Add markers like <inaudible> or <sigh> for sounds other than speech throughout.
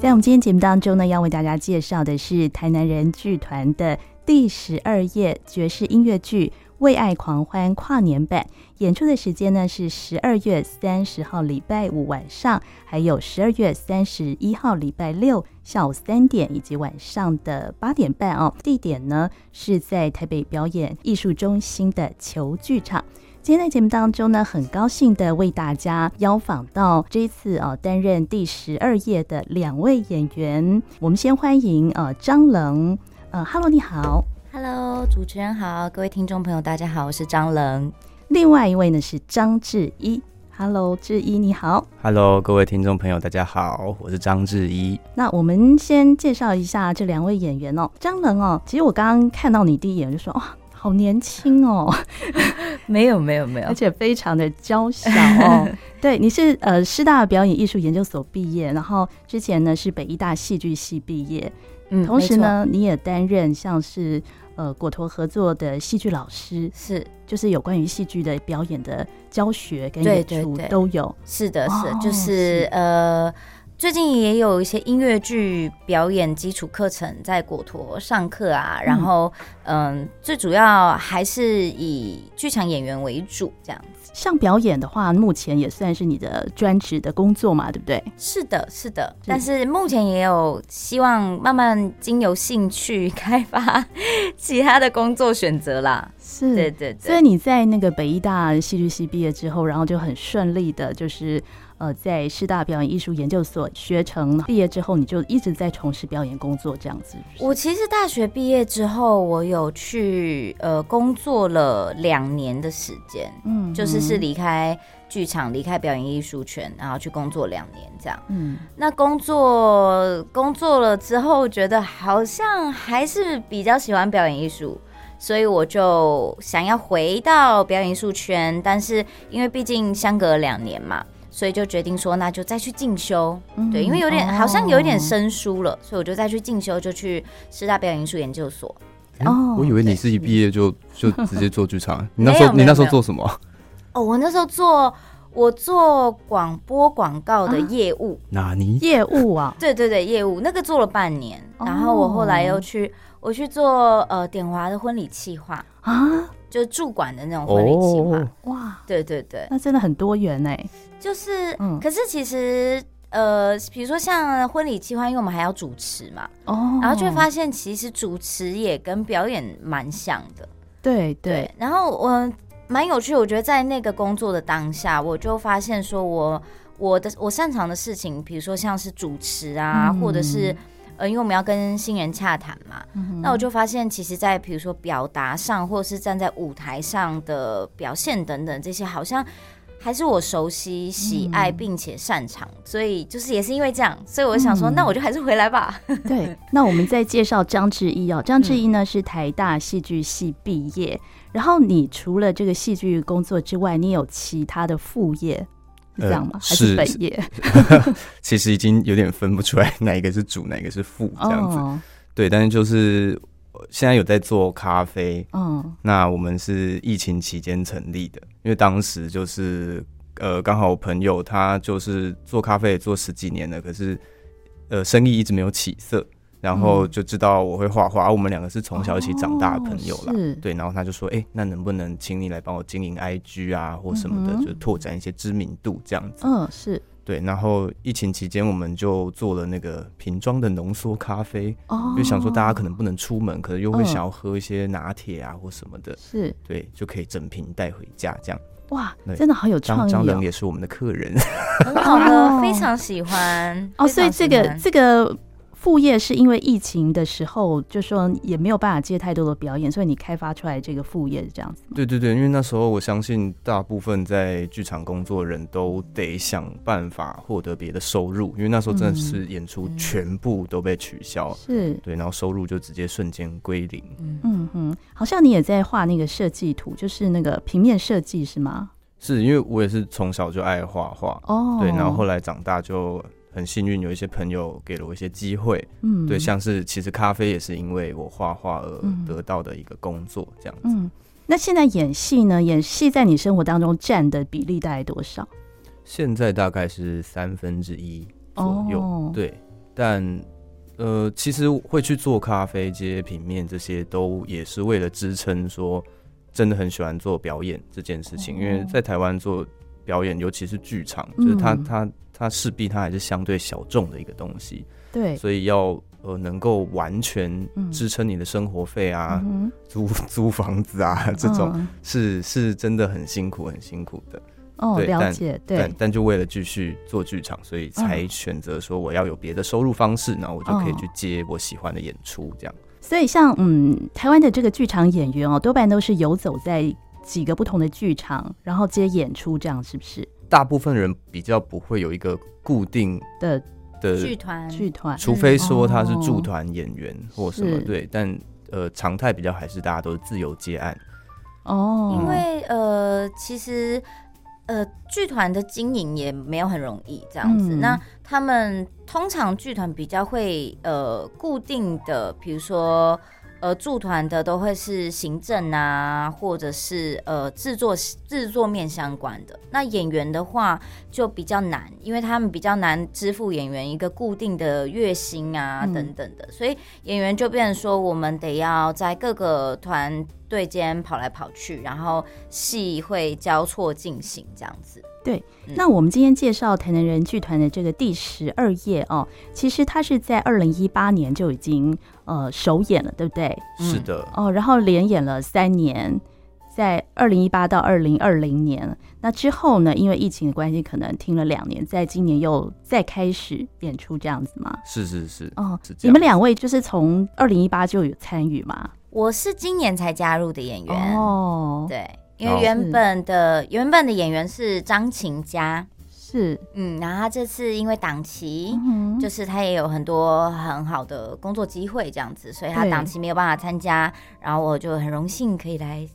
在我们今天节目当中呢，要为大家介绍的是台南人剧团的第十二夜爵士音乐剧《为爱狂欢》跨年版。演出的时间呢是十二月三十号礼拜五晚上，还有十二月三十一号礼拜六下午三点以及晚上的八点半哦。地点呢是在台北表演艺术中心的球剧场。今天在节目当中呢，很高兴的为大家邀访到这一次啊担任第十二页的两位演员。我们先欢迎呃张棱，呃，Hello，你好，Hello，主持人好，各位听众朋友大家好，我是张棱。另外一位呢是张志一，Hello，志一你好，Hello，各位听众朋友大家好，我是张志一。那我们先介绍一下这两位演员哦，张棱哦，其实我刚刚看到你第一眼就说哇。好年轻哦，<laughs> 没有没有没有，而且非常的娇小哦。<laughs> 对，你是呃师大表演艺术研究所毕业，然后之前呢是北艺大戏剧系毕业，嗯，同时呢你也担任像是呃果陀合作的戏剧老师，是。就是有关于戏剧的表演的教学跟演出都有，是的是，是就是。呃。最近也有一些音乐剧表演基础课程在果陀上课啊，然后嗯，最主要还是以剧场演员为主这样子。像表演的话，目前也算是你的专职的工作嘛，对不对？是的，是的。但是目前也有希望慢慢经由兴趣开发其他的工作选择啦。是，对对对。所以你在那个北医大戏剧系毕业之后，然后就很顺利的，就是。呃，在师大表演艺术研究所学成毕业之后，你就一直在从事表演工作，这样子是是。我其实大学毕业之后，我有去呃工作了两年的时间，嗯，就是是离开剧场、离开表演艺术圈，然后去工作两年这样。嗯，那工作工作了之后，觉得好像还是比较喜欢表演艺术，所以我就想要回到表演艺术圈，但是因为毕竟相隔两年嘛。所以就决定说，那就再去进修，嗯，对，因为有点、哦、好像有一点生疏了，所以我就再去进修，就去师大表演艺术研究所。哦，我以为你是一毕业就就直接做剧场，<laughs> 你那时候你那时候做什么？哦，我那时候做我做广播广告的业务，哪尼业务啊？<laughs> 对对对，业务那个做了半年，然后我后来又去我去做呃典华的婚礼企划。啊。就是驻馆的那种婚礼计划，哇，对对对，那真的很多元哎。就是，嗯，可是其实，呃，比如说像婚礼计划，因为我们还要主持嘛，哦，然后就会发现其实主持也跟表演蛮像的，对对，对。然后我蛮有趣，我觉得在那个工作的当下，我就发现说我我的我擅长的事情，比如说像是主持啊，嗯、或者是。呃，因为我们要跟新人洽谈嘛，嗯，那我就发现，其实，在比如说表达上，或者是站在舞台上的表现等等这些，好像还是我熟悉、喜爱并且擅长，嗯。所以，就是也是因为这样，所以我想说，嗯，那我就还是回来吧。<laughs> 对，那我们再介绍张志毅哦，张志毅呢是台大戏剧系毕业，嗯，然后你除了这个戏剧工作之外，你有其他的副业？这样吗？还是本业？<laughs> 其实已经有点分不出来哪一个是主，<laughs> 哪一个是副，这样子。Oh. 对，但是就是现在有在做咖啡。嗯、oh.，那我们是疫情期间成立的，因为当时就是呃，刚好我朋友他就是做咖啡也做十几年了，可是呃，生意一直没有起色。然后就知道我会画画，而、嗯啊、我们两个是从小一起长大的朋友了、哦，对。然后他就说：“哎、欸，那能不能请你来帮我经营 IG 啊，或什么的，嗯、就拓展一些知名度这样子。”嗯，是对。然后疫情期间，我们就做了那个瓶装的浓缩咖啡，哦，就想说大家可能不能出门，可能又会想要喝一些拿铁啊或什么的，是对，就可以整瓶带回家这样。哇，真的好有创意、哦！张冷也是我们的客人，<laughs> 很好的，非常喜欢哦。所以这个这个。副业是因为疫情的时候，就说也没有办法接太多的表演，所以你开发出来这个副业是这样子？对对对，因为那时候我相信大部分在剧场工作的人都得想办法获得别的收入，因为那时候真的是演出全部都被取消，是、嗯、对，然后收入就直接瞬间归零。嗯哼，好像你也在画那个设计图，就是那个平面设计是吗？是因为我也是从小就爱画画哦，对，然后后来长大就。很幸运有一些朋友给了我一些机会，嗯，对，像是其实咖啡也是因为我画画而得到的一个工作这样子。嗯，那现在演戏呢？演戏在你生活当中占的比例大概多少？现在大概是三分之一左右，哦，对。但呃，其实会去做咖啡、接平面这些，都也是为了支撑说真的很喜欢做表演这件事情。哦、因为在台湾做表演，尤其是剧场，就是它它它势必它还是相对小众的一个东西。对，所以要呃能够完全支撑你的生活费啊，嗯、租 <laughs> 租房子啊这种，嗯、是是真的很辛苦很辛苦的。哦，了解，但对，但但就为了继续做剧场，所以才选择说我要有别的收入方式，然后我就可以去接我喜欢的演出，这样。所以像嗯，台湾的这个剧场演员哦，多半都是游走在几个不同的剧场，然后接演出，这样是不是？大部分人比较不会有一个固定的的剧团。剧团，除非说他是驻团演员或什么，对，但呃，常态比较还是大家都是自由接案。哦，因为呃，其实。呃，剧团的经营也没有很容易，这样子。嗯、那他们通常剧团比较会呃固定的，比如说呃驻团的都会是行政啊，或者是呃制作制作面相关的。那演员的话就比较难，因为他们比较难支付演员一个固定的月薪啊、嗯、等等的，所以演员就变成说我们得要在各个团。队间跑来跑去，然后戏会交错进行这样子。对，嗯、那我们今天介绍台南人剧团的这个第十二页哦，其实它是在二零一八年就已经呃首演了，对不对？是的。哦，然后连演了三年，在二零一八到二零二零年。那之后呢，因为疫情的关系，可能停了两年，在今年又再开始演出这样子吗？是是是。哦，你们两位就是从二零一八就有参与吗？我是今年才加入的演员哦，对，因为原本的、哦、原本的演员是张琴佳，是嗯，然后他这次因为档期，嗯、就是他也有很多很好的工作机会这样子，所以他档期没有办法参加，然后我就很荣幸可以来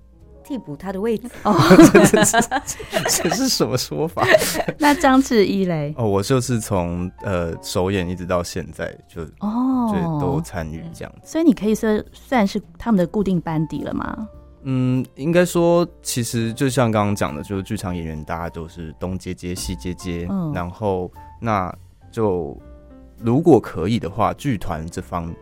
替补他的位置。哦，<laughs> 这是什么说法？<laughs> 那张志一嘞？哦，我就是从呃首演一直到现在就哦。就，都参与这样子，所以你可以说算是他们的固定班底了吗？嗯，应该说，其实就像刚刚讲的，就是剧场演员大家都是东接接西接接，嗯，然后那就如果可以的话，剧团这方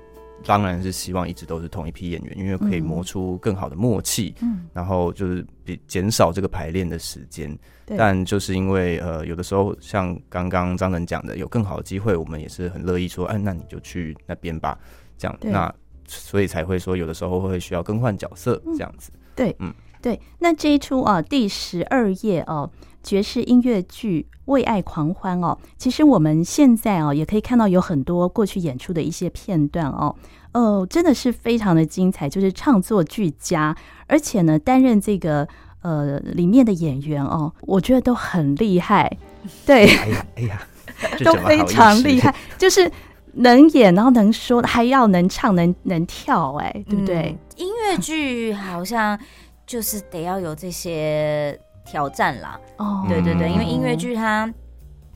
当然是希望一直都是同一批演员，因为可以磨出更好的默契，嗯，然后就是比减少这个排练的时间。但就是因为呃，有的时候像刚刚张人讲的，有更好的机会，我们也是很乐意说，哎、啊，那你就去那边吧，这样。那所以才会说，有的时候会需要更换角色这样子。嗯、对，嗯，对。那这一出啊，第十二页哦，爵士音乐剧《为爱狂欢》哦，其实我们现在哦也可以看到有很多过去演出的一些片段哦，哦、呃，真的是非常的精彩，就是唱作俱佳，而且呢，担任这个。呃，里面的演员哦，我觉得都很厉害，对，哎呀，哎呀，都非常厉害，就是能演，然后能说，还要能唱，能能跳，哎，对不对？嗯、音乐剧好像就是得要有这些挑战啦，哦，对对对，因为音乐剧它。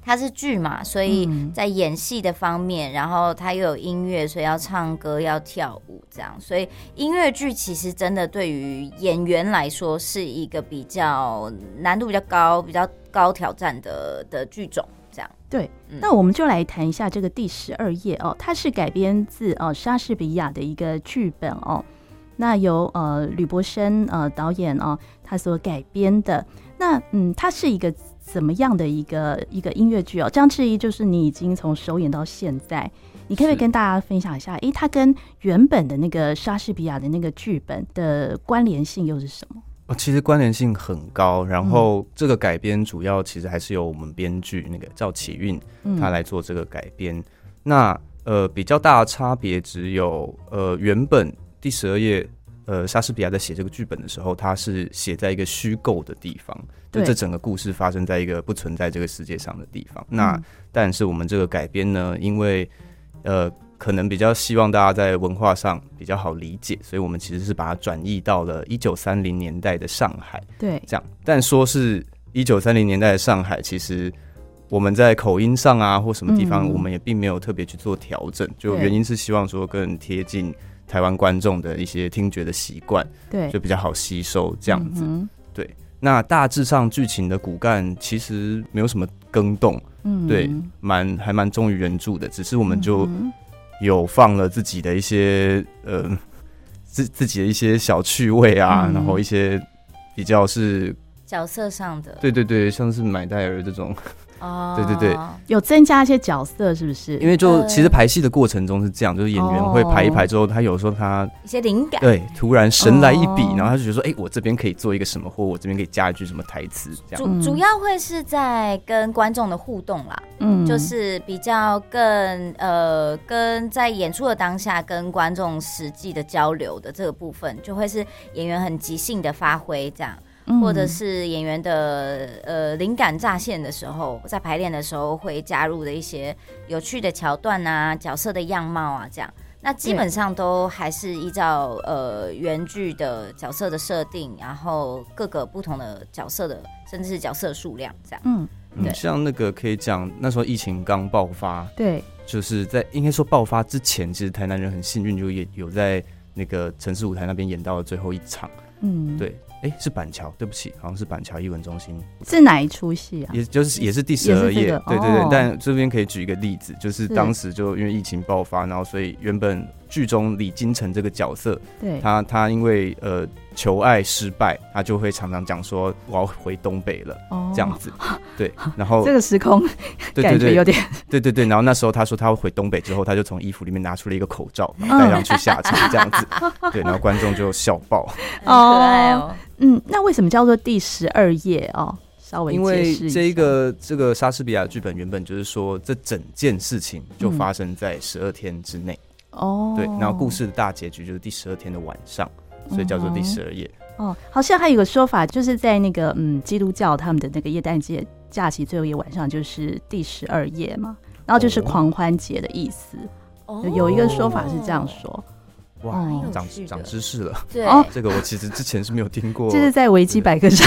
它是剧嘛，所以在演戏的方面，嗯、然后它又有音乐，所以要唱歌要跳舞这样，所以音乐剧其实真的对于演员来说是一个比较难度比较高、比较高挑战的的剧种。对，嗯、那我们就来谈一下这个第十二页哦，它是改编自哦莎士比亚的一个剧本哦，那由呃吕博生呃导演哦他所改编的，那嗯，它是一个。怎么样的一个一个音乐剧哦？张志怡就是你已经从首演到现在，你可不可以跟大家分享一下？诶，它跟原本的那个莎士比亚的那个剧本的关联性又是什么？哦，其实关联性很高。然后这个改编主要其实还是由我们编剧那个赵启运他来做这个改编。嗯、那呃比较大的差别只有呃原本第十二页。呃，莎士比亚在写这个剧本的时候，他是写在一个虚构的地方，就这整个故事发生在一个不存在这个世界上的地方。对那但是我们这个改编呢，因为呃，可能比较希望大家在文化上比较好理解，所以我们其实是把它转译到了一九三零年代的上海。对，这样。但说是一九三零年代的上海，其实我们在口音上啊，或什么地方，我们也并没有特别去做调整。嗯、就原因是希望说更贴近。台湾观众的一些听觉的习惯，对，就比较好吸收这样子。嗯、对，那大致上剧情的骨干其实没有什么更动，嗯，对，蛮还蛮忠于原著的，只是我们就有放了自己的一些呃自自己的一些小趣味啊，嗯、然后一些比较是角色上的，对对对，像是买戴尔这种。哦，对对对，有增加一些角色，是不是？因为就其实排戏的过程中是这样，就是演员会排一排之后，他有时候他一些灵感，对，突然神来一笔，然后他就觉得说，哎，我这边可以做一个什么，或我这边可以加一句什么台词，这样。主主要会是在跟观众的互动啦，嗯，就是比较更呃，跟在演出的当下跟观众实际的交流的这个部分，就会是演员很即兴的发挥这样。或者是演员的呃灵感乍现的时候，在排练的时候会加入的一些有趣的桥段啊，角色的样貌啊，这样，那基本上都还是依照呃原剧的角色的设定，然后各个不同的角色的，甚至是角色数量这样。嗯，对，像那个可以讲那时候疫情刚爆发，对，就是在应该说爆发之前，其实台南人很幸运，就也有在那个城市舞台那边演到了最后一场。嗯，对。哎，是板桥，对不起，好像是板桥艺文中心。是哪一出戏啊？也就是也是第十二页，这个、对对对。哦、但这边可以举一个例子，就是当时就因为疫情爆发，然后所以原本剧中李金城这个角色，对，他他因为呃。求爱失败，他就会常常讲说我要回东北了，哦、这样子，<laughs> 对，然后这个时空 <laughs> 感觉有点，对对对，然后那时候他说他要回东北之后，他就从衣服里面拿出了一个口罩 <laughs> 戴上去下场，这样子，对，然后观众就笑爆，可爱哦，嗯，那为什么叫做第十二夜？哦？稍微因为这个这个莎士比亚剧本原本就是说这整件事情就发生在十二天之内哦，对，然后故事的大结局就是第十二天的晚上。所以叫做第十二夜哦，好像还有个说法，就是在那个嗯基督教他们的那个耶诞节假期最后一个晚上就是第十二夜嘛，然后就是狂欢节的意思。哦，有一个说法是这样说。哇，长长知识了。对，这个我其实之前是没有听过。<laughs> 这是在维基百科上，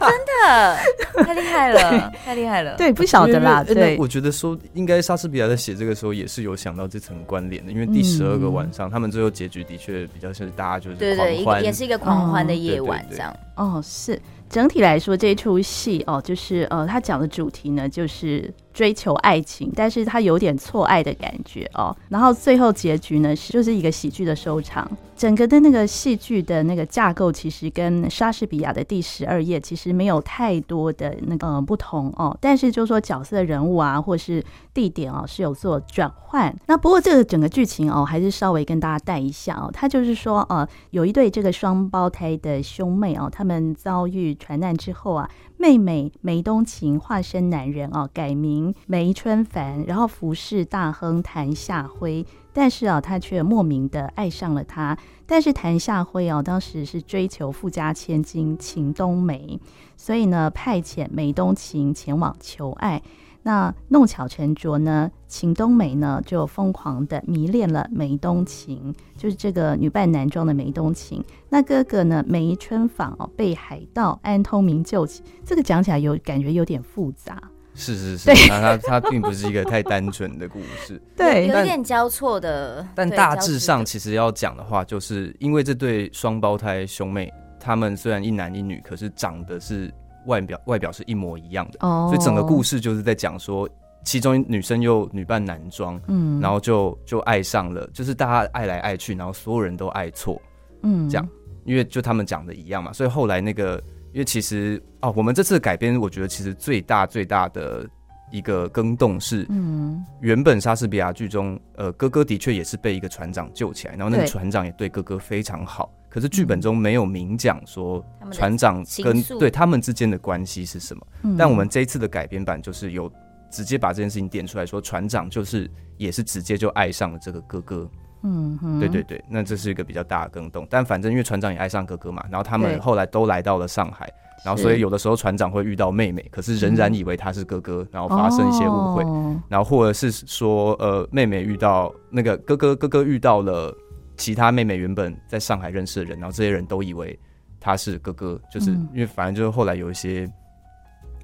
真 <laughs> 的太厉害了，太厉害了。对，不晓得啦。对，我觉得说应该莎士比亚在写这个时候也是有想到这层关联的，因为第十二个晚上，他们最后结局的确比较像是大家就是对对，也是一个狂欢的夜晚这样。哦，是。整体来说，这一出戏哦，就是呃，他讲的主题呢，就是追求爱情，但是他有点错爱的感觉哦。然后最后结局呢，是就是一个喜剧的收场。整个的那个戏剧的那个架构，其实跟莎士比亚的第十二页其实没有太多的那个、呃、不同哦。但是就是说角色人物啊，或是地点哦，是有做转换。那不过这个整个剧情哦，还是稍微跟大家带一下哦。他就是说呃，有一对这个双胞胎的兄妹哦，他们遭遇船难之后啊，妹妹梅冬晴化身男人哦，改名梅春凡，然后服侍大亨谭夏辉。但是啊，他却莫名的爱上了他。但是谭夏辉哦，当时是追求富家千金秦冬梅，所以呢，派遣梅冬晴前往求爱。那弄巧成拙呢，秦冬梅呢就疯狂的迷恋了梅冬晴，就是这个女扮男装的梅冬晴。那哥哥呢，梅春芳哦，被海盗安通明救起。这个讲起来有感觉有点复杂。是是是，那它它并不是一个太单纯的故事，<laughs> 对，有点交错的。但大致上其实要讲的话，就是因为这对双胞胎兄妹，他们虽然一男一女，可是长得是外表外表是一模一样的，哦，所以整个故事就是在讲说，其中女生又女扮男装，嗯，然后就就爱上了，就是大家爱来爱去，然后所有人都爱错，嗯，这样，因为就他们讲的一样嘛，所以后来那个。因为其实哦，我们这次改编，我觉得其实最大最大的一个更动是，嗯，原本莎士比亚剧中，呃，哥哥的确也是被一个船长救起来，然后那个船长也对哥哥非常好，可是剧本中没有明讲说船长跟对他们之间的关系是什么。但我们这一次的改编版就是有直接把这件事情点出来说，船长就是也是直接就爱上了这个哥哥。嗯，对对对，那这是一个比较大的更动，但反正因为船长也爱上哥哥嘛，然后他们后来都来到了上海，然后所以有的时候船长会遇到妹妹，可是仍然以为他是哥哥，然后发生一些误会，然后或者是说呃妹妹遇到那个哥哥，哥哥遇到了其他妹妹原本在上海认识的人，然后这些人都以为他是哥哥，就是因为反正就是后来有一些。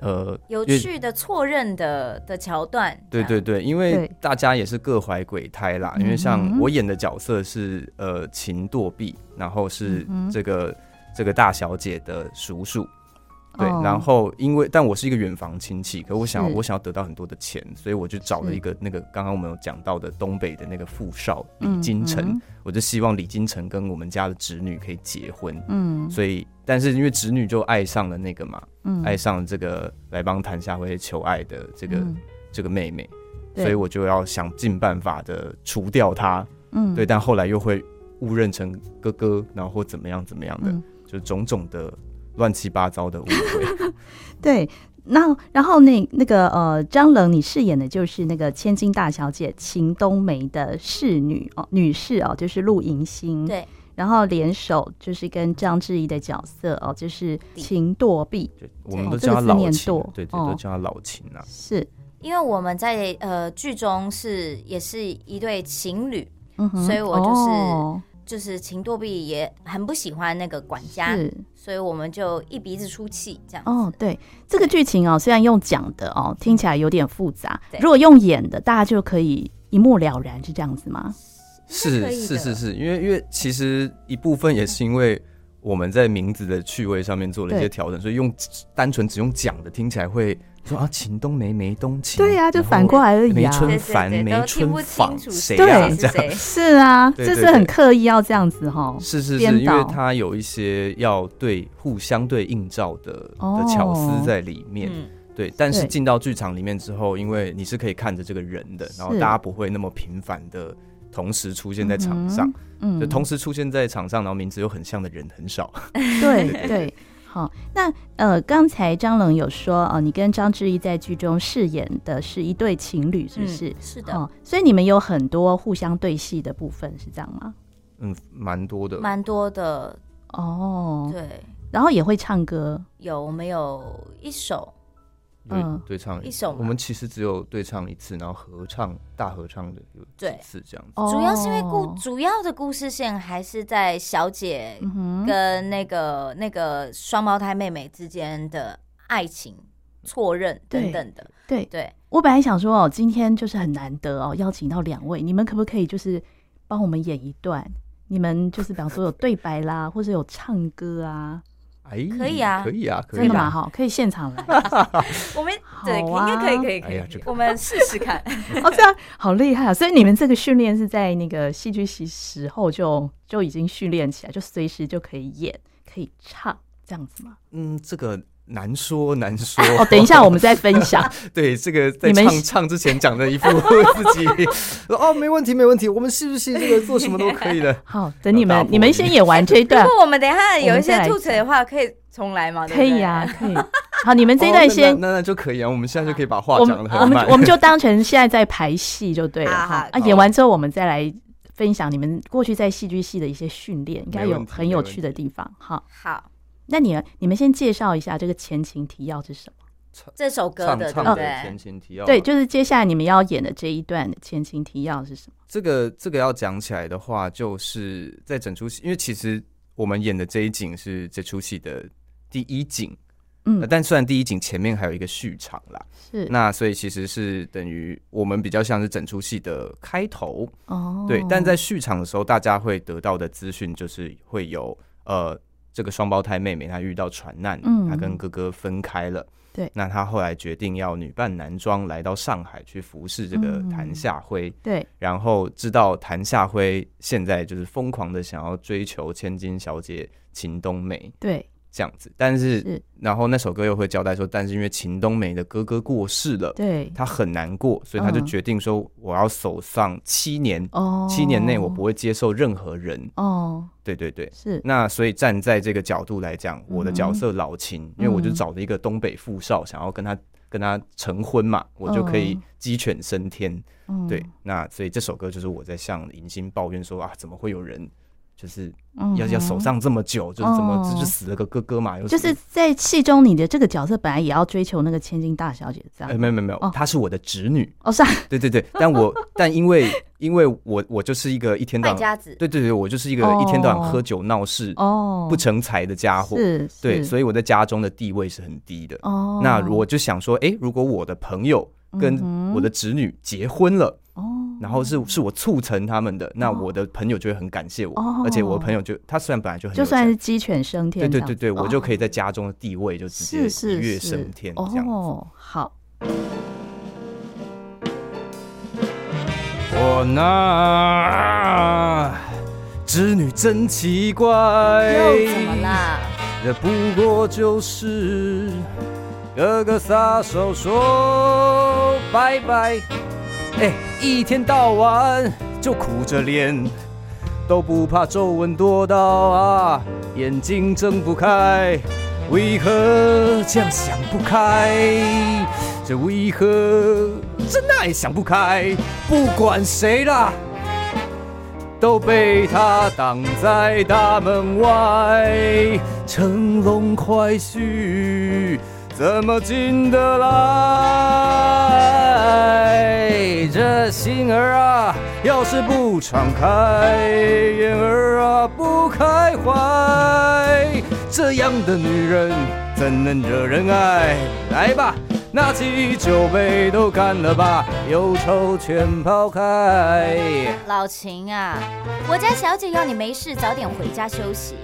呃，有趣的错认的的桥段，对对对，因为大家也是各怀鬼胎啦。因为像我演的角色是呃秦堕碧，然后是这个这个大小姐的叔叔，对，然后因为但我是一个远房亲戚，可我想我想要得到很多的钱，所以我就找了一个那个刚刚我们有讲到的东北的那个富少李金城，我就希望李金城跟我们家的侄女可以结婚。嗯，所以但是因为侄女就爱上了那个嘛，嗯，爱上了这个来帮谭夏辉求爱的这个这个妹妹，所以我就要想尽办法的除掉她。嗯，对，但后来又会误认成哥哥，然后或怎么样怎么样的，就种种的。乱七八糟的误会，<laughs> 对，那然后那那个呃，张冷，你饰演的就是那个千金大小姐秦冬梅的侍女哦，女士哦，就是陆银星，对，然后联手就是跟张志怡的角色哦，就是秦堕碧，我们都叫她老秦，对，都叫她老秦啊，是。因为我们在呃剧中是也是一对情侣，嗯，所以我就是。就是秦多碧也很不喜欢那个管家，是所以我们就一鼻子出气这样。哦，对，这个剧情哦，虽然用讲的哦，听起来有点复杂，如果用演的，大家就可以一目了然，是这样子吗？是是是是，因为因为其实一部分也是因为我们在名字的趣味上面做了一些调整，所以用单纯只用讲的听起来会。说啊，秦冬梅梅冬秦，对呀，就反过来而已啊。没春凡、梅春访，谁呀？这样是啊，<laughs> 这是很刻意要这样子哈。是是是，因为他有一些要对互相对映照的的巧思在里面。对，但是进到剧场里面之后，因为你是可以看着这个人的，然后大家不会那么频繁的同时出现在场上，嗯，就同时出现在场上，然后名字又很像的人很少。<laughs> 对对。好，那呃，刚才张冷有说哦、呃，你跟张志毅在剧中饰演的是一对情侣，是不是？嗯、是的、哦。所以你们有很多互相对戏的部分，是这样吗？嗯，蛮多的，蛮多的。哦，对。然后也会唱歌，有没有一首？对，对唱一首，我们其实只有对唱一次，然后合唱大合唱的有几次这样子。主要是因为故主要的故事线还是在小姐跟那个那个双胞胎妹妹之间的爱情错认等等的。对对，我本来想说哦，今天就是很难得哦，邀请到两位，你们可不可以就是帮我们演一段？你们就是比方说有对白啦，或者有唱歌啊？可以啊，可以啊，真的吗？哈，可以现场来。<laughs> 我们 <laughs> 对，应该可以，可以，可以。我们试试看。<laughs> 哦，这样好厉害啊！所以你们这个训练是在那个戏剧系时候就就已经训练起来，就随时就可以演，可以唱这样子吗？嗯，这个。难说难说哦，等一下我们再分享。<laughs> 对，这个在唱们唱之前讲的一副自己 <laughs> 哦，没问题没问题，我们是不是这个做什么都可以的？<laughs> 好，等你们你们先演完这一段。如果我们等一下有一些吐词的话，可以重来吗？可以啊，可以。好，你们这一段先，那那就可以啊。我们现在就可以把话讲的很慢，我们就当成现在在排戏就对了哈。啊，演完之后我们再来分享你们过去在戏剧系的一些训练，应该有很有趣的地方。好，好。那你你们先介绍一下这个前情提要是什么？这首歌的唱唱的前情提要，对，就是接下来你们要演的这一段的前情提要是什么？这个这个要讲起来的话，就是在整出戏，因为其实我们演的这一景是这出戏的第一景，嗯，但虽然第一景前面还有一个序场啦，是。那所以其实是等于我们比较像是整出戏的开头。哦，对，但在序场的时候，大家会得到的资讯就是会有呃。这个双胞胎妹妹她遇到船难，嗯，她跟哥哥分开了。对，那她后来决定要女扮男装来到上海去服侍这个谭夏辉。对，然后知道谭夏辉现在就是疯狂的想要追求千金小姐秦冬梅。对。这样子，但是，是。然后那首歌又会交代说，但是因为秦冬梅的哥哥过世了，对，他很难过，所以他就决定说，我要守丧七年，哦，七年内我不会接受任何人，哦，对对对，是。那所以站在这个角度来讲，我的角色老秦，嗯、因为我就找了一个东北富少，想要跟他跟他成婚嘛，我就可以鸡犬升天，嗯、对。那所以这首歌就是我在向银星抱怨说啊，怎么会有人？就是要要守上这么久，就是怎么就死了个哥哥嘛？就是在戏中，你的这个角色本来也要追求那个千金大小姐，这样？哎，没有没有没有，她是我的侄女。哦，是啊，<laughs> 对对对，但我但因为因为我我就是一个一天到晚，对对对，我就是一个一天到晚喝酒闹事哦不成才的家伙，是，对，所以我在家中的地位是很低的。哦，那我就想说，哎，如果我的朋友跟我的侄女结婚了，哦。然后是是我促成他们的，那我的朋友就会很感谢我，哦、而且我的朋友就他虽然本来就很就算是鸡犬升天，对对对对，我就可以在家中的地位就直接一跃升天这样子。哦，好。我那织女真奇怪，又怎么啦？这不过就是哥哥撒手说拜拜，哎，一天到晚就苦着脸，都不怕皱纹多到啊，眼睛睁不开，为何这样想不开？这为何真爱想不开？不管谁啦，都被他挡在大门外。乘龙快婿怎么进得来？这心儿啊，要是不敞开，眼儿啊不开怀，这样的女人怎能惹人爱？来吧。拿起酒杯都干了吧，忧愁全抛开。老秦啊，我家小姐要你没事早点回家休息，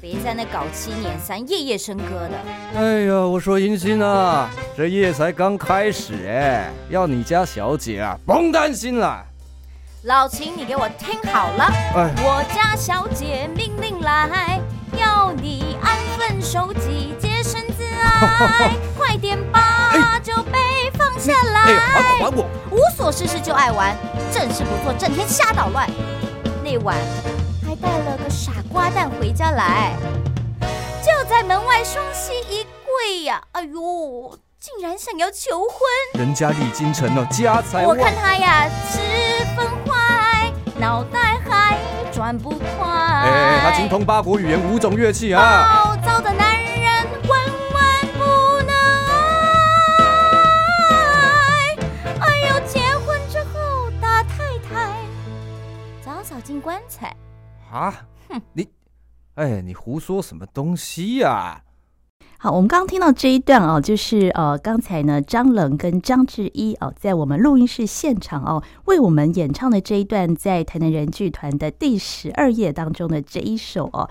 别在那搞七捻三，夜夜笙歌的。哎呀，我说银心啊，这夜才刚开始哎，要你家小姐啊，甭担心了。老秦，你给我听好了，哎、我家小姐命令来，要你安分守己，洁身自爱，<laughs> 快点把酒杯放下来，欸欸、还我，还我无所事事就爱玩，正事不做，整天瞎捣乱。那晚还带了个傻瓜蛋回家来，就在门外双膝一跪呀、啊！哎呦，竟然想要求婚！人家李金成了家财，我看他呀十分坏，脑袋还转不快。哎、欸，他精通八国语言五种乐器啊！暴躁的男人万万不能爱。哎呦，结婚之后大太太早早。进棺材啊！哼，你，哎，你胡说什么东西呀、好，我们刚刚听到这一段哦，就是呃，刚才呢，张冷跟张志一哦，在我们录音室现场哦，为我们演唱的这一段，在台南人剧团的第十二页当中的这一首哦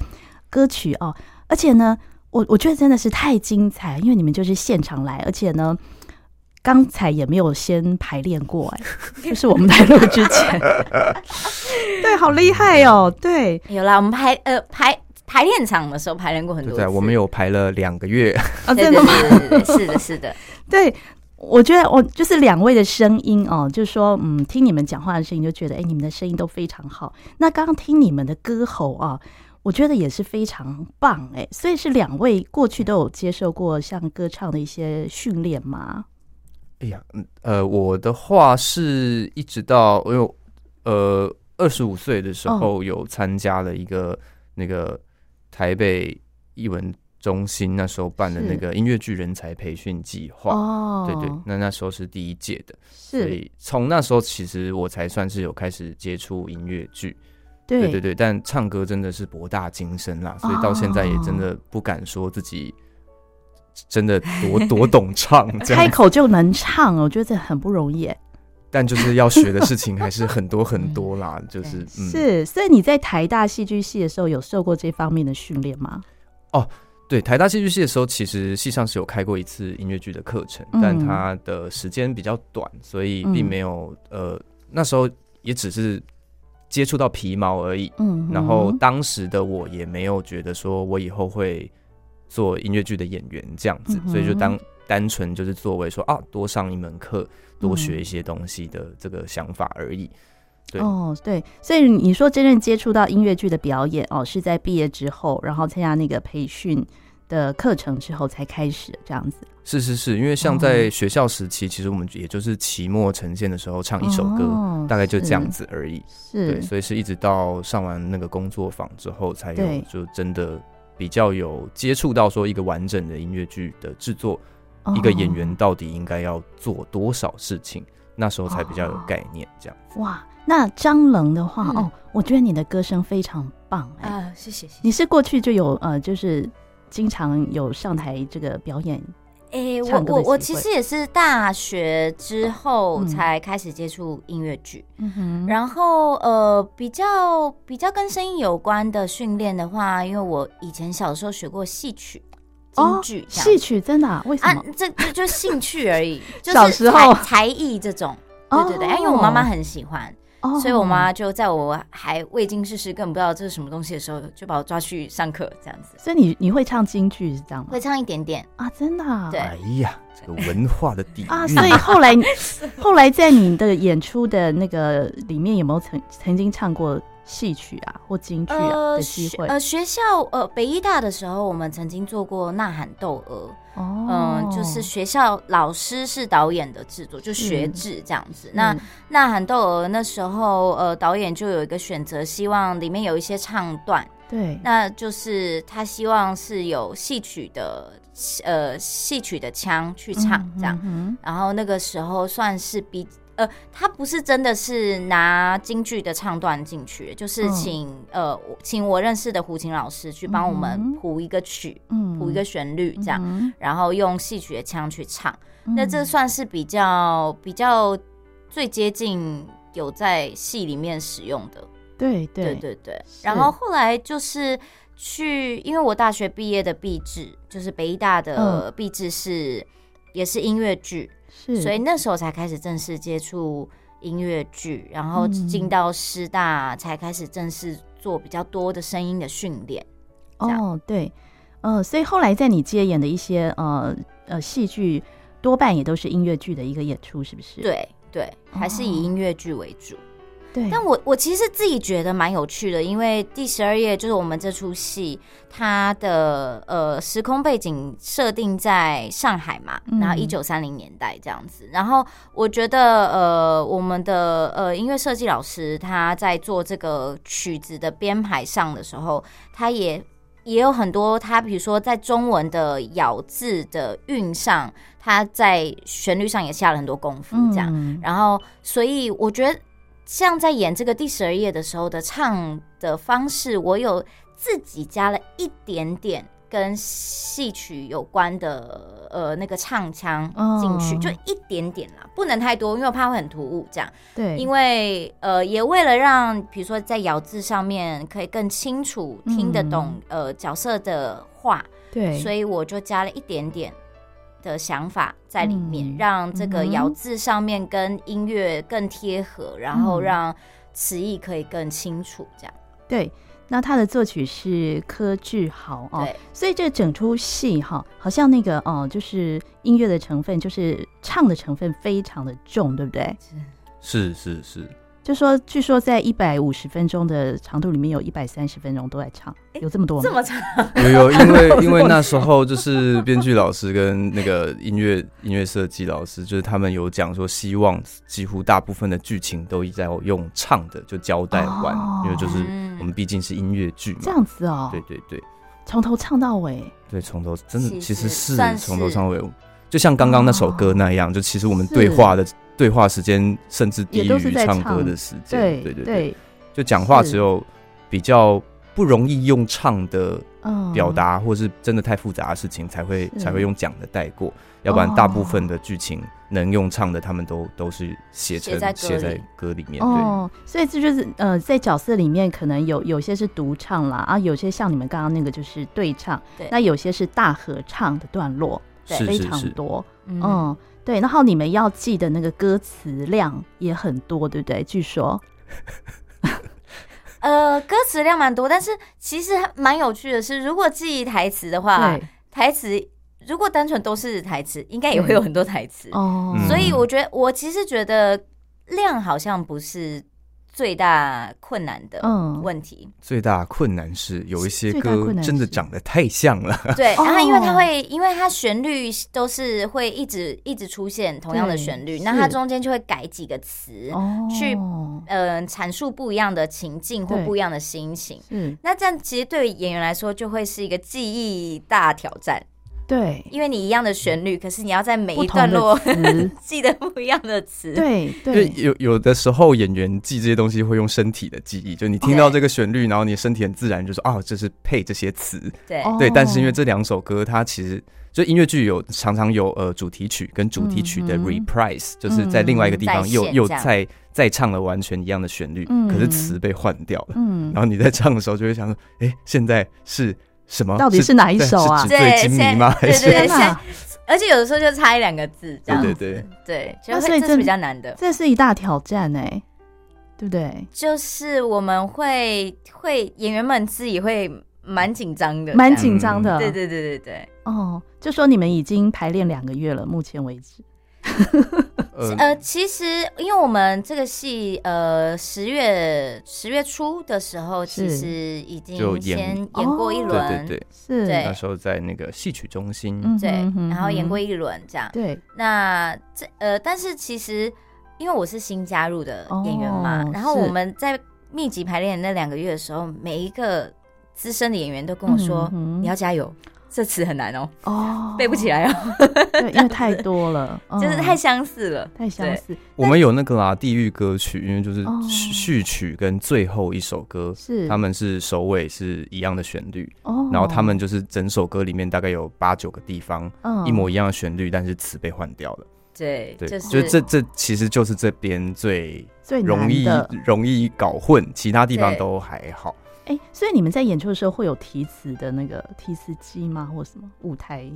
歌曲哦，而且呢，我我觉得真的是太精彩，因为你们就是现场来，而且呢。刚才也没有先排练过哎，<laughs> 就是我们来录之前，<laughs> 对，好厉害哦！对，有啦，我们排呃排排练场的时候排练过很多次，对，我们有排了两个月啊，真的吗？是的，是的，<laughs> 对，我觉得我就是两位的声音哦，就是说嗯，听你们讲话的声音就觉得哎，你们的声音都非常好。那刚刚听你们的歌喉啊，我觉得也是非常棒哎，所以是两位过去都有接受过像歌唱的一些训练吗？哎呀，嗯，呃，我的话是一直到我有呃二十五岁的时候，有参加了一个那个台北艺文中心那时候办的那个音乐剧人才培训计划。哦，对对，那那时候是第一届的，所以从那时候其实我才算是有开始接触音乐剧。对对对，但唱歌真的是博大精深啦，所以到现在也真的不敢说自己。真的多多懂唱，开口就能唱，我觉得这很不容易。但就是要学的事情还是很多很多啦，<laughs> 就是、嗯、是。所以你在台大戏剧系的时候有受过这方面的训练吗？哦，对，台大戏剧系的时候，其实系上是有开过一次音乐剧的课程，但它的时间比较短，所以并没有、嗯、呃，那时候也只是接触到皮毛而已。嗯，然后当时的我也没有觉得说我以后会。做音乐剧的演员这样子，所以就当单纯就是作为说啊，多上一门课，多学一些东西的这个想法而已。对哦，对，所以你说真正接触到音乐剧的表演哦，是在毕业之后，然后参加那个培训的课程之后才开始这样子。是是是，因为像在学校时期，其实我们也就是期末呈现的时候唱一首歌，哦、大概就这样子而已。是，对，所以是一直到上完那个工作坊之后，才有就真的。比较有接触到说一个完整的音乐剧的制作，一个演员到底应该要做多少事情，那时候才比较有概念。这样哇，那张冷的话哦，我觉得你的歌声非常棒哎，谢谢谢谢。你是过去就有呃，就是经常有上台这个表演哎，我我我其实也是大学之后才开始接触音乐剧，嗯哼，然后呃，比较比较跟声音有关的训练的话，因为我以前小时候学过戏曲、京剧、戏曲，真的？为什么？这这就兴趣而已，<laughs> 小时候才艺这种，对对对，因为我妈妈很喜欢。所以，我妈就在我还未经世事、根本不知道这是什么东西的时候，就把我抓去上课，这样子。所以你，你你会唱京剧是这样吗？会唱一点点啊，真的。啊对，哎呀，这个文化的底蕴啊。所以后来，后来在你的演出的那个里面，有没有曾曾经唱过戏曲啊，或京剧啊的机会？呃，学校呃，北医大的时候，我们曾经做过《呐喊窦娥》。哦嗯、呃，就是学校老师是导演的制作，就学制这样子。那《呐喊窦娥》那时候，呃，导演就有一个选择，希望里面有一些唱段，对，那就是他希望是有戏曲的，呃，戏曲的腔去唱这样。嗯嗯、然后那个时候算是比。呃，他不是真的是拿京剧的唱段进去，就是请、嗯、呃请我认识的胡琴老师去帮我们谱一个曲，嗯，谱一个旋律这样，嗯、然后用戏曲的腔去唱。嗯、那这算是比较比较最接近有在戏里面使用的。对对对对对。然后后来就是去，因为我大学毕业的毕制就是北艺大的毕制是、嗯、也是音乐剧。是，所以那时候才开始正式接触音乐剧，然后进到师大才开始正式做比较多的声音的训练。哦，对，呃，所以后来在你接演的一些呃呃戏剧，多半也都是音乐剧的一个演出，是不是？对对，还是以音乐剧为主。哦对，但我我其实自己觉得蛮有趣的，因为第十二页就是我们这出戏，它的呃时空背景设定在上海嘛，然后一九三零年代这样子，然后我觉得呃我们的呃音乐设计老师他在做这个曲子的编排上的时候，他也也有很多他比如说在中文的咬字的韵上，他在旋律上也下了很多功夫，这样，然后所以我觉得。像在演这个第十二页的时候的唱的方式，我有自己加了一点点跟戏曲有关的呃那个唱腔进去，就一点点啦，不能太多，因为我怕会很突兀。这样对，因为呃也为了让比如说在咬字上面可以更清楚听得懂呃角色的话，对，所以我就加了一点点。的想法在里面，嗯、让这个咬字上面跟音乐更贴合，嗯、然后让词意可以更清楚。这样对。那他的作曲是柯智豪哦，所以这整出戏哈，好像那个哦，就是音乐的成分，就是唱的成分非常的重，对不对？是是是。是就说，据说在一百五十分钟的长度里面，有一百三十分钟都在唱，有这么多吗？这么长？有有，因为 <laughs> 因为那时候就是编剧老师跟那个音乐音乐设计老师，就是他们有讲说，希望几乎大部分的剧情都在用唱的就交代完，哦、因为就是我们毕竟是音乐剧嘛，这样子哦。对对对，从头唱到尾。对，从头真的其实是从头唱到尾，就像刚刚那首歌那样，哦、就其实我们对话的。对话时间甚至低于唱歌的时间，对对对，就讲话只有比较不容易用唱的表达，或是真的太复杂的事情才会才会用讲的带过，要不然大部分的剧情能用唱的，他们都都是写成写在歌里。面。哦，所以这就是呃，在角色里面可能有有些是独唱啦，啊，有些像你们刚刚那个就是对唱，那有些是大合唱的段落，非常多，嗯。对，然后你们要记的那个歌词量也很多，对不对？据说，<laughs> 呃，歌词量蛮多，但是其实蛮有趣的是，如果记台词的话，对台词如果单纯都是台词，应该也会有很多台词哦。所以我觉得，我其实觉得量好像不是。最大困难的问题，嗯、最大困难是有一些歌真的长得太像了。对，然后因为它会，因为它旋律都是会一直一直出现同样的旋律，那它中间就会改几个词，哦、去呃阐述不一样的情境或不一样的心情。嗯，那这样其实对演员来说就会是一个记忆大挑战。对，因为你一样的旋律，可是你要在每一段落 <laughs> 记得不一样的词。对对，有有的时候演员记这些东西会用身体的记忆，就你听到这个旋律，然后你身体很自然就说啊，这是配这些词。对。对，但是因为这两首歌，它其实就音乐剧有常常有呃主题曲跟主题曲的 reprise，就是在另外一个地方又又再再唱了完全一样的旋律，可是词被换掉了。嗯，然后你在唱的时候就会想说，哎，现在是。什么？到底是哪一首啊？对，纸醉金迷吗？对对对，而且有的时候就差一两个字，这样对对对对，所以这是比较难的，这是一大挑战哎，对不对？就是我们会会演员们自己会蛮紧张的，蛮紧张的，对对对对对。哦，就说你们已经排练两个月了，目前为止。呃，其实因为我们这个戏，呃，十月十月初的时候，其实已经先演过一轮，对对对，是，那时候在那个戏曲中心，对，然后演过一轮这样，对。那这呃，但是其实因为我是新加入的演员嘛，然后我们在密集排练那两个月的时候，每一个资深的演员都跟我说：“你要加油。”这词很难哦，哦，背不起来哦，对，因为太多了，<laughs> 就是太相似了，太相似。我们有那个啦，地狱歌曲，因为就是序曲跟最后一首歌是。他们是首尾是一样的旋律，哦，然后他们就是整首歌里面大概有八九个地方一模一样的旋律，但是词被换掉了。对对，就这这其实就是这边最最容易容易搞混，其他地方都还好。哎、欸，所以你们在演出的时候会有提词的那个提词机吗？或什么舞台？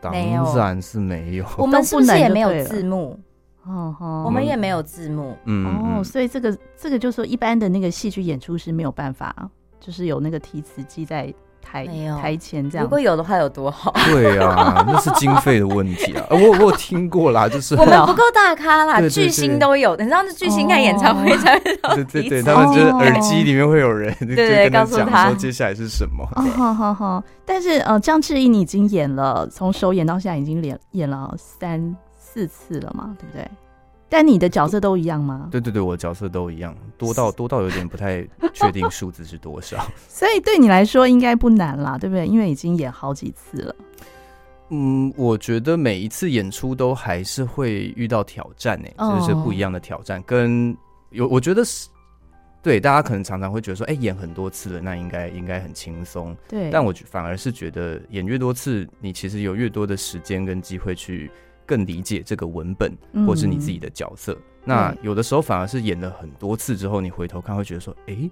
当然是没有。<laughs> 我们是不是也没有字幕？哦哦，我们也没有字幕。嗯哦，所以这个这个就是说，一般的那个戏剧演出是没有办法，就是有那个提词机在。台台前这样，如果有的话有多好？<laughs> 对啊，那是经费的问题啊。<laughs> 我我有听过啦，就是我们不够大咖啦，巨星都有。你知道，是巨星看演唱会才会对对对，他们就是耳机里面会有人对对告诉他说接下来是什么。好好好，但是呃，张智毅你已经演了，从首演到现在已经演演了三四次了嘛，对不对？但你的角色都一样吗？对对对，我的角色都一样，多到 <laughs> 多到有点不太确定数字是多少。<laughs> 所以对你来说应该不难啦，对不对？因为已经演好几次了。嗯，我觉得每一次演出都还是会遇到挑战呢、欸，就是不一样的挑战。跟有，我觉得是对大家可能常常会觉得说，哎、欸，演很多次了，那应该应该很轻松。对，但我反而是觉得演越多次，你其实有越多的时间跟机会去。更理解这个文本，或是你自己的角色。嗯、那有的时候反而是演了很多次之后，你回头看会觉得说：“哎、欸，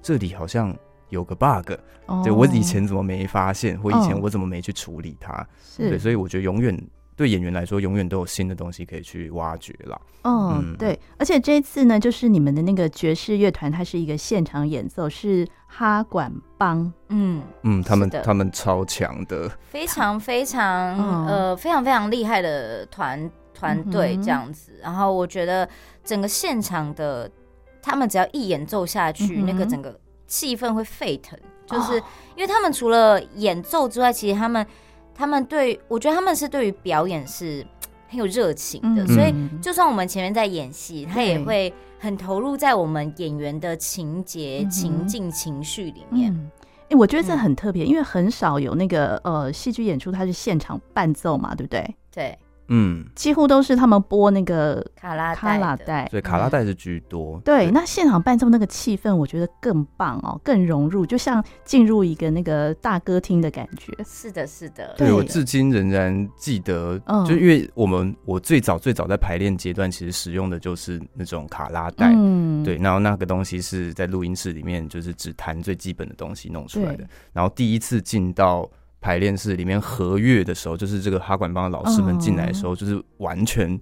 这里好像有个 bug，哦、对，我以前怎么没发现？或以前我怎么没去处理它？”哦、对，所以我觉得永远。对演员来说，永远都有新的东西可以去挖掘啦。哦，嗯、对，而且这一次呢，就是你们的那个爵士乐团，它是一个现场演奏，是哈管帮。嗯嗯，他们他们超强的，非常非常、哦、呃非常非常厉害的团团队这样子。嗯、然后我觉得整个现场的他们只要一演奏下去，嗯、那个整个气氛会沸腾，就是因为他们除了演奏之外，其实他们。他们对我觉得他们是对于表演是 <tsk> 很有热情的，嗯、所以就算我们前面在演戏，他也会很投入在我们演员的情节、嗯、情境、情绪里面。哎、我觉得这很特别，嗯、因为很少有那个呃戏剧演出，它是现场伴奏嘛，对不对？对。嗯，几乎都是他们播那个卡拉卡拉带，对，卡拉带是居多。对，那现场伴奏那个气氛，我觉得更棒哦，更融入，就像进入一个那个大歌厅的感觉。是的，是的。对，我至今仍然记得，就因为我们我最早最早在排练阶段，其实使用的就是那种卡拉带。嗯，对，然后那个东西是在录音室里面，就是只弹最基本的东西弄出来的。然后第一次进到。排练室里面和乐的时候，就是这个哈管帮的老师们进来的时候，就是完全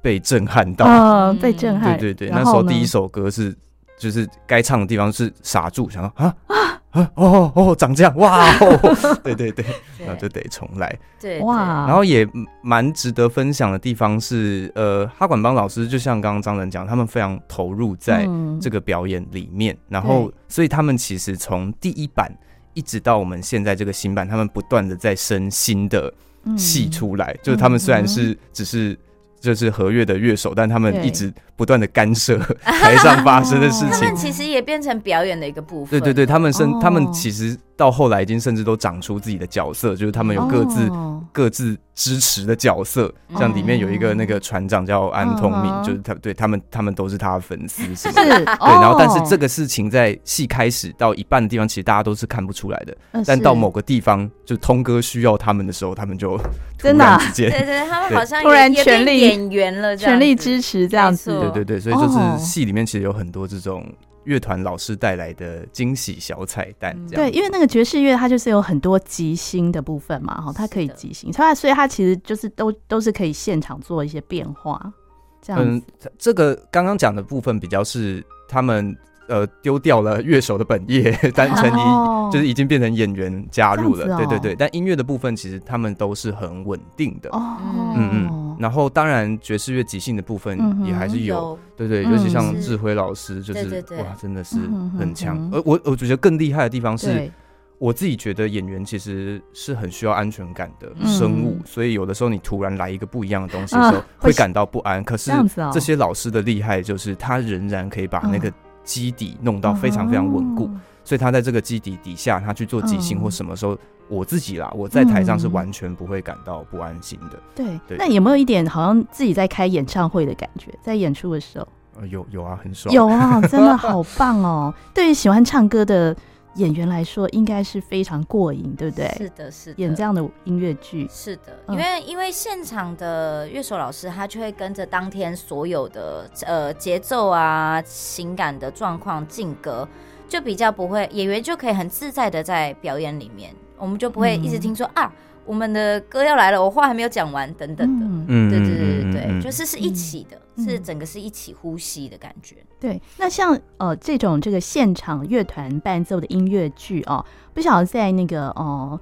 被震撼到，嗯、被震撼。对对对，那时候第一首歌是，就是该唱的地方是傻住，想说啊啊 <laughs> 哦哦长这样哇哦，对 <laughs> 对对，然后就得重来。对哇，然后也蛮值得分享的地方是，呃，哈管帮老师就像刚刚张仁讲，他们非常投入在这个表演里面，嗯、然后所以他们其实从第一版。一直到我们现在这个新版，他们不断的在生新的戏出来，嗯、就是他们虽然是只是就是和乐的乐手，嗯、但他们一直不断的干涉 <laughs> 台上发生的事情。<laughs> 他们其实也变成表演的一个部分。对对对，他们生、哦、他们其实到后来已经甚至都长出自己的角色，就是他们有各自、哦、各自支持的角色，像里面有一个那个船长叫安东敏，哦、就是他对他们他们都是他的粉丝，是，是对，然后但是这个事情在戏开始到一半的地方，其实大家都是看不出来的，哦、但到某个地方就通哥需要他们的时候，他们就突然之间，对，对对，他们好像突然全力演员了，全力支持这样子，对对对，所以就是戏里面其实有很多这种。乐团老师带来的惊喜小彩蛋，对，因为那个爵士乐它就是有很多即兴的部分嘛，哈，它可以即兴，所以所以它其实就是都都是可以现场做一些变化，这样。嗯，这个刚刚讲的部分比较是他们。呃，丢掉了乐手的本业，<laughs> 单纯一就是已经变成演员加入了，哦、对对对。但音乐的部分其实他们都是很稳定的，哦、嗯嗯。然后当然爵士乐即兴的部分也还是有，嗯、对，对对，尤其像志辉老师，就是、嗯、是哇，真的是很强。而我我觉得更厉害的地方是。我自己觉得演员其实是很需要安全感的生物，嗯、所以有的时候你突然来一个不一样的东西的时候，会感到不安。啊、可是这些老师的厉害就是他仍然可以把那个基底弄到非常非常稳固，嗯、所以他在这个基底底下，他去做即兴或什么时候，嗯、我自己啦，我在台上是完全不会感到不安心的。对，对那有没有一点好像自己在开演唱会的感觉，在演出的时候？呃、有有啊，很爽。有啊，真的好棒哦！<laughs> 对于喜欢唱歌的。演员来说，应该是非常过瘾，对不对？是的，是的。演这样的音乐剧，是的，因为、嗯、因为现场的乐手老师，他就会跟着当天所有的呃节奏啊、情感的状况进歌，就比较不会，演员就可以很自在的在表演里面，我们就不会一直听说、嗯、啊。我们的歌要来了，我话还没有讲完，等等的，嗯，对对对对对，就是是一起的，嗯、是整个是一起呼吸的感觉。对，那像呃这种这个现场乐团伴奏的音乐剧哦，不晓得在那个哦、呃、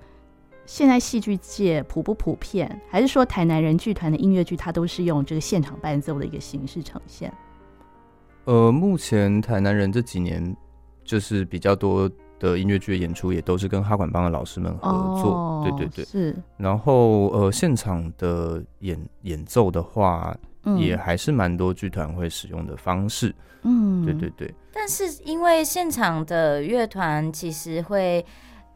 现在戏剧界普不普遍，还是说台南人剧团的音乐剧它都是用这个现场伴奏的一个形式呈现？呃，目前台南人这几年就是比较多。的音乐剧的演出也都是跟哈管帮的老师们合作，哦、对对对，是。然后呃，现场的演演奏的话，嗯、也还是蛮多剧团会使用的方式，嗯，对对对。但是因为现场的乐团其实会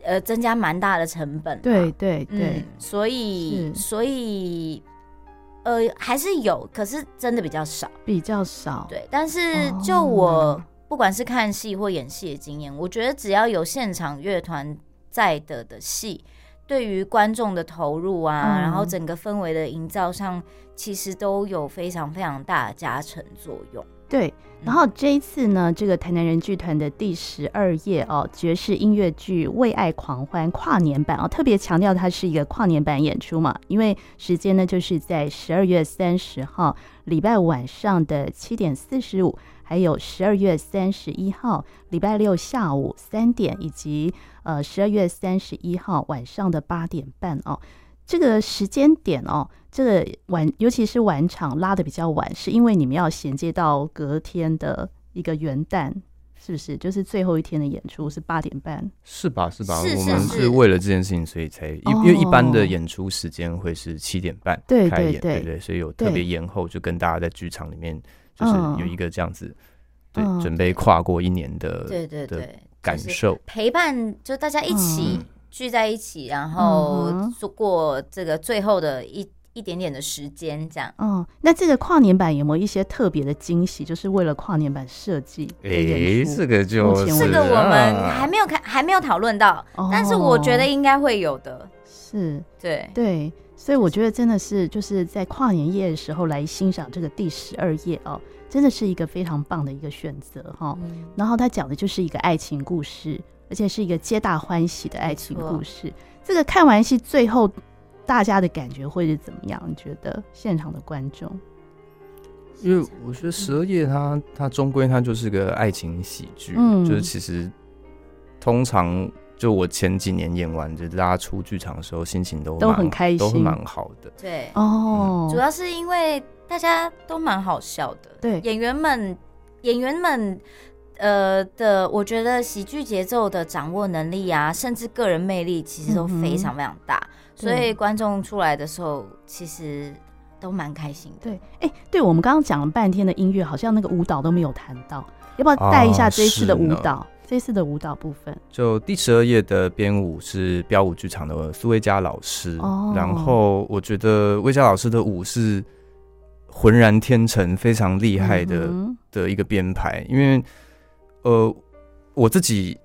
呃增加蛮大的成本，对对对，嗯、所以所以呃还是有，可是真的比较少，比较少。对，但是就我。哦不管是看戏或演戏的经验，我觉得只要有现场乐团在的的戏，对于观众的投入啊，嗯、然后整个氛围的营造上，其实都有非常非常大的加成作用。对，然后这一次呢，这个台南人剧团的第十二页哦，爵士音乐剧《为爱狂欢》跨年版哦，特别强调它是一个跨年版演出嘛，因为时间呢就是在十二月三十号礼拜五晚上的七点四十五。还有十二月三十一号礼拜六下午三点，以及呃十二月三十一号晚上的八点半哦，这个时间点哦，这个晚尤其是晚场拉的比较晚，是因为你们要衔接到隔天的一个元旦，是不是？就是最后一天的演出是八点半，是吧？是吧？是是是，我们是为了这件事情，所以才因因为一般的演出时间会是七点半开演，对对对，对对，所以有特别延后，就跟大家在剧场里面。就是有一个这样子，嗯、对，准备跨过一年的，对对对，感受陪伴，就大家一起聚在一起，嗯、然后度过这个最后的一一点点的时间，这样。嗯，那这个跨年版有没有一些特别的惊喜？就是为了跨年版设计？哎、欸，这个就这个我们还没有看，还没有讨论到，哦、但是我觉得应该会有的。是，对对。所以我觉得真的是就是在跨年夜的时候来欣赏这个第十二夜哦，真的是一个非常棒的一个选择哈。嗯、然后他讲的就是一个爱情故事，而且是一个皆大欢喜的爱情故事。这个看完戏最后大家的感觉会是怎么样？你觉得现场的观众？因为我觉得十二夜它它终归它就是个爱情喜剧，嗯，就是其实通常。就我前几年演完，就大家出剧场的时候，心情都都很开心，都蛮好的。对哦，嗯、主要是因为大家都蛮好笑的。对，演员们，演员们，呃的，我觉得喜剧节奏的掌握能力啊，甚至个人魅力，其实都非常非常大。嗯、所以观众出来的时候，其实都蛮开心的。对，哎、欸，对我们刚刚讲了半天的音乐，好像那个舞蹈都没有谈到，要不要带一下这一次的舞蹈？这次的舞蹈部分，就第十二页的编舞是标舞剧场的苏威佳老师，哦、然后我觉得威佳老师的舞是浑然天成，非常厉害的、嗯、的一个编排，因为呃，我自己。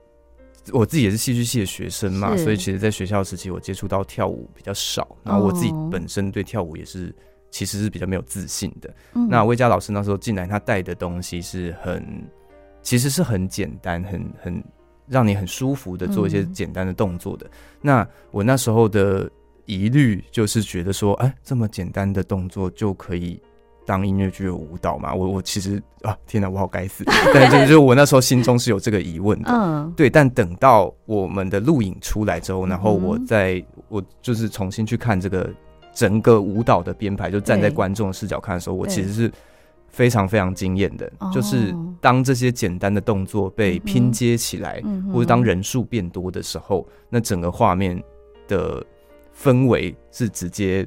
我自己也是戏剧系的学生嘛，所以其实，在学校时期，我接触到跳舞比较少。然后我自己本身对跳舞也是，其实是比较没有自信的。嗯、那威佳老师那时候进来，他带的东西是很，其实是很简单，很很让你很舒服的做一些简单的动作的。嗯、那我那时候的疑虑就是觉得说，哎，这么简单的动作就可以。当音乐剧的舞蹈嘛，我我其实啊，天哪，我好该死！<laughs> 对，就是我那时候心中是有这个疑问的，嗯，对。但等到我们的录影出来之后，然后我再我就是重新去看这个整个舞蹈的编排，就站在观众的视角看的时候，我其实是非常非常惊艳的。就是当这些简单的动作被拼接起来，或者当人数变多的时候，那整个画面的氛围是直接。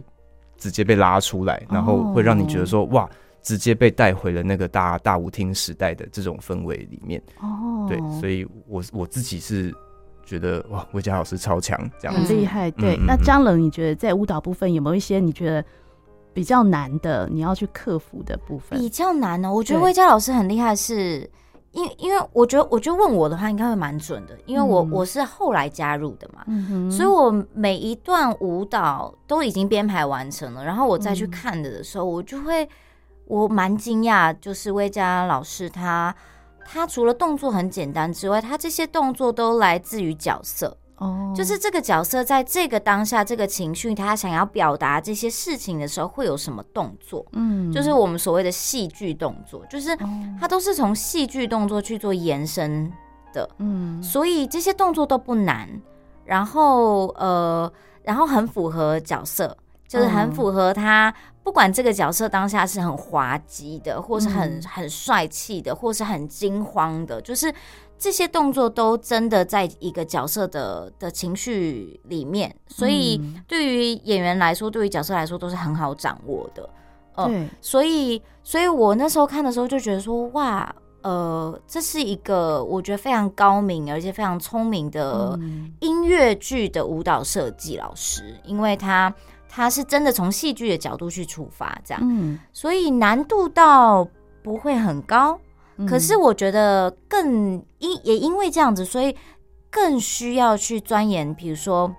直接被拉出来，然后会让你觉得说、oh. 哇，直接被带回了那个大大舞厅时代的这种氛围里面。哦，oh. 对，所以我我自己是觉得哇，魏佳老师超强，这样很厉害。对，嗯、那张冷，你觉得在舞蹈部分有没有一些你觉得比较难的，你要去克服的部分？比较难呢、喔，我觉得威佳老师很厉害是。因因为我觉得，我就问我的话，应该会蛮准的。因为我、嗯、我是后来加入的嘛，嗯、所以我每一段舞蹈都已经编排完成了，然后我再去看的的时候，嗯、我就会我蛮惊讶，就是威佳老师他他除了动作很简单之外，他这些动作都来自于角色。哦，oh. 就是这个角色在这个当下，这个情绪，他想要表达这些事情的时候，会有什么动作？嗯，就是我们所谓的戏剧动作，就是他都是从戏剧动作去做延伸的。嗯，所以这些动作都不难，然后呃，然后很符合角色，就是很符合他，不管这个角色当下是很滑稽的，或是很很帅气的，或是很惊慌的，就是。这些动作都真的在一个角色的的情绪里面，所以对于演员来说，对于角色来说都是很好掌握的。呃、对，所以，所以我那时候看的时候就觉得说，哇，呃，这是一个我觉得非常高明而且非常聪明的音乐剧的舞蹈设计老师，因为他他是真的从戏剧的角度去出发，这样，嗯，所以难度倒不会很高。可是我觉得更因也因为这样子，所以更需要去钻研，比如说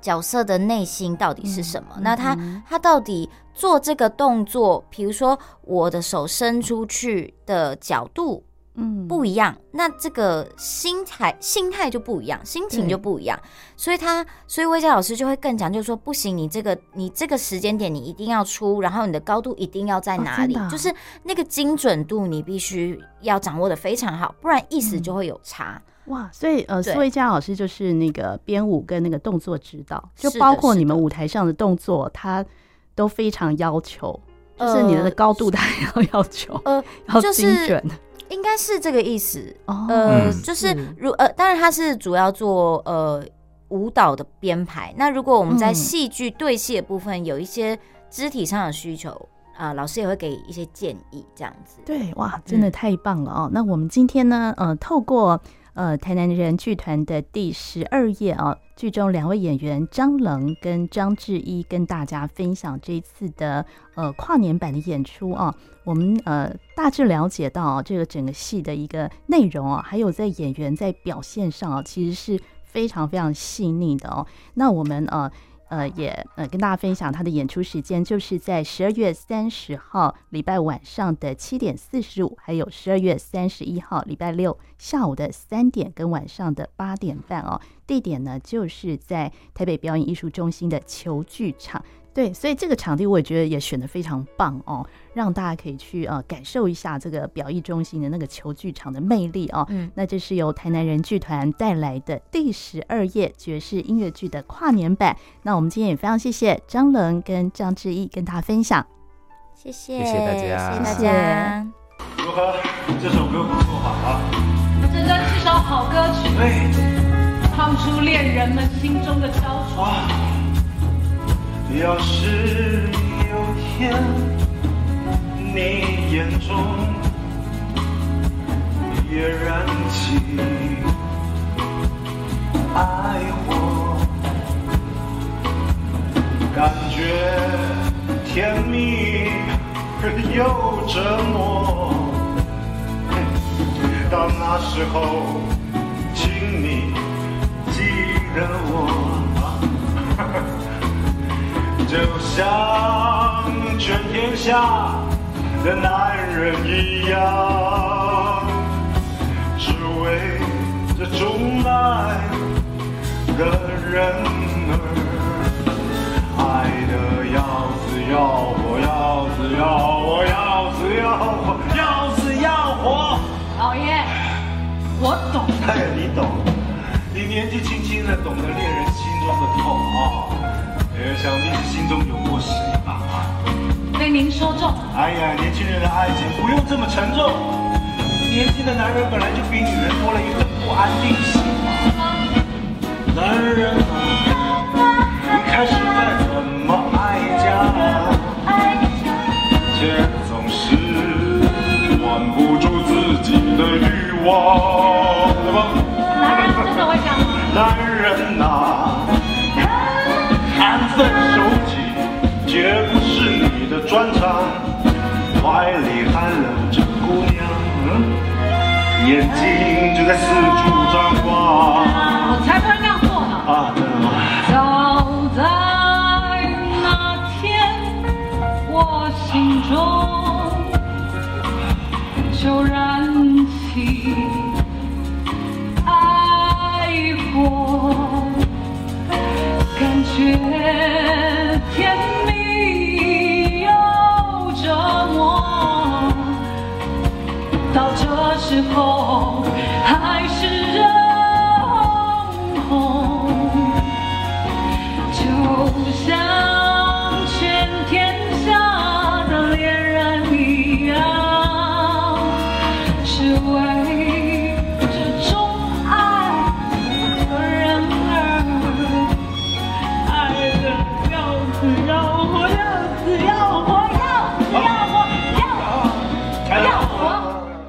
角色的内心到底是什么？嗯、那他他到底做这个动作，比如说我的手伸出去的角度。嗯，不一样，那这个心态心态就不一样，心情就不一样，所以他，所以魏佳老师就会更讲，就是说不行，你这个你这个时间点你一定要出，然后你的高度一定要在哪里，哦啊、就是那个精准度你必须要掌握的非常好，不然意思就会有差。嗯、哇，所以呃，苏维佳老师就是那个编舞跟那个动作指导，就包括你们舞台上的动作，他都非常要求，就是你的高度他也要要求，呃，<laughs> 要精准。就是应该是这个意思，呃，就是如呃，当然他是主要做呃舞蹈的编排。那如果我们在戏剧对戏的部分有一些肢体上的需求啊，老师也会给一些建议，这样子。对，哇，真的太棒了哦！那我们今天呢，呃，透过。呃，台南人剧团的第十二页啊，剧中两位演员张冷跟张志一跟大家分享这一次的呃跨年版的演出啊。我们呃大致了解到，这个整个戏的一个内容啊，还有在演员在表现上啊，其实是非常非常细腻的哦。那我们呃。呃，也呃跟大家分享他的演出时间，就是在十二月三十号礼拜晚上的七点四十五，还有十二月三十一号礼拜六下午的三点跟晚上的八点半哦。地点呢，就是在台北表演艺术中心的球剧场。对，所以这个场地我也觉得也选的非常棒哦，让大家可以去呃感受一下这个表艺中心的那个球剧场的魅力哦。嗯，那这是由台南人剧团带来的第十二夜爵士音乐剧的跨年版。那我们今天也非常谢谢张伦跟张志毅跟大家分享，谢谢，谢谢大家，谢谢大家。如何？这首歌不错吧？啊，这真是首好歌曲，对，唱出恋人们心中的焦灼。要是有天你眼中也燃起爱火，感觉甜蜜又折磨。到那时候，请你记得我，就像全天下的男人一样。只为这钟爱的人儿，爱的要死要活，要死要活，要死要活，要死要活。老爷，我懂。哎，你懂？你年纪轻轻的，懂得恋人心中的痛啊！也想必是心中有过谁吧？被您说中。哎呀，年轻人的爱情不用这么沉重。年轻的男人本来就比女人多了一份就在四处张望，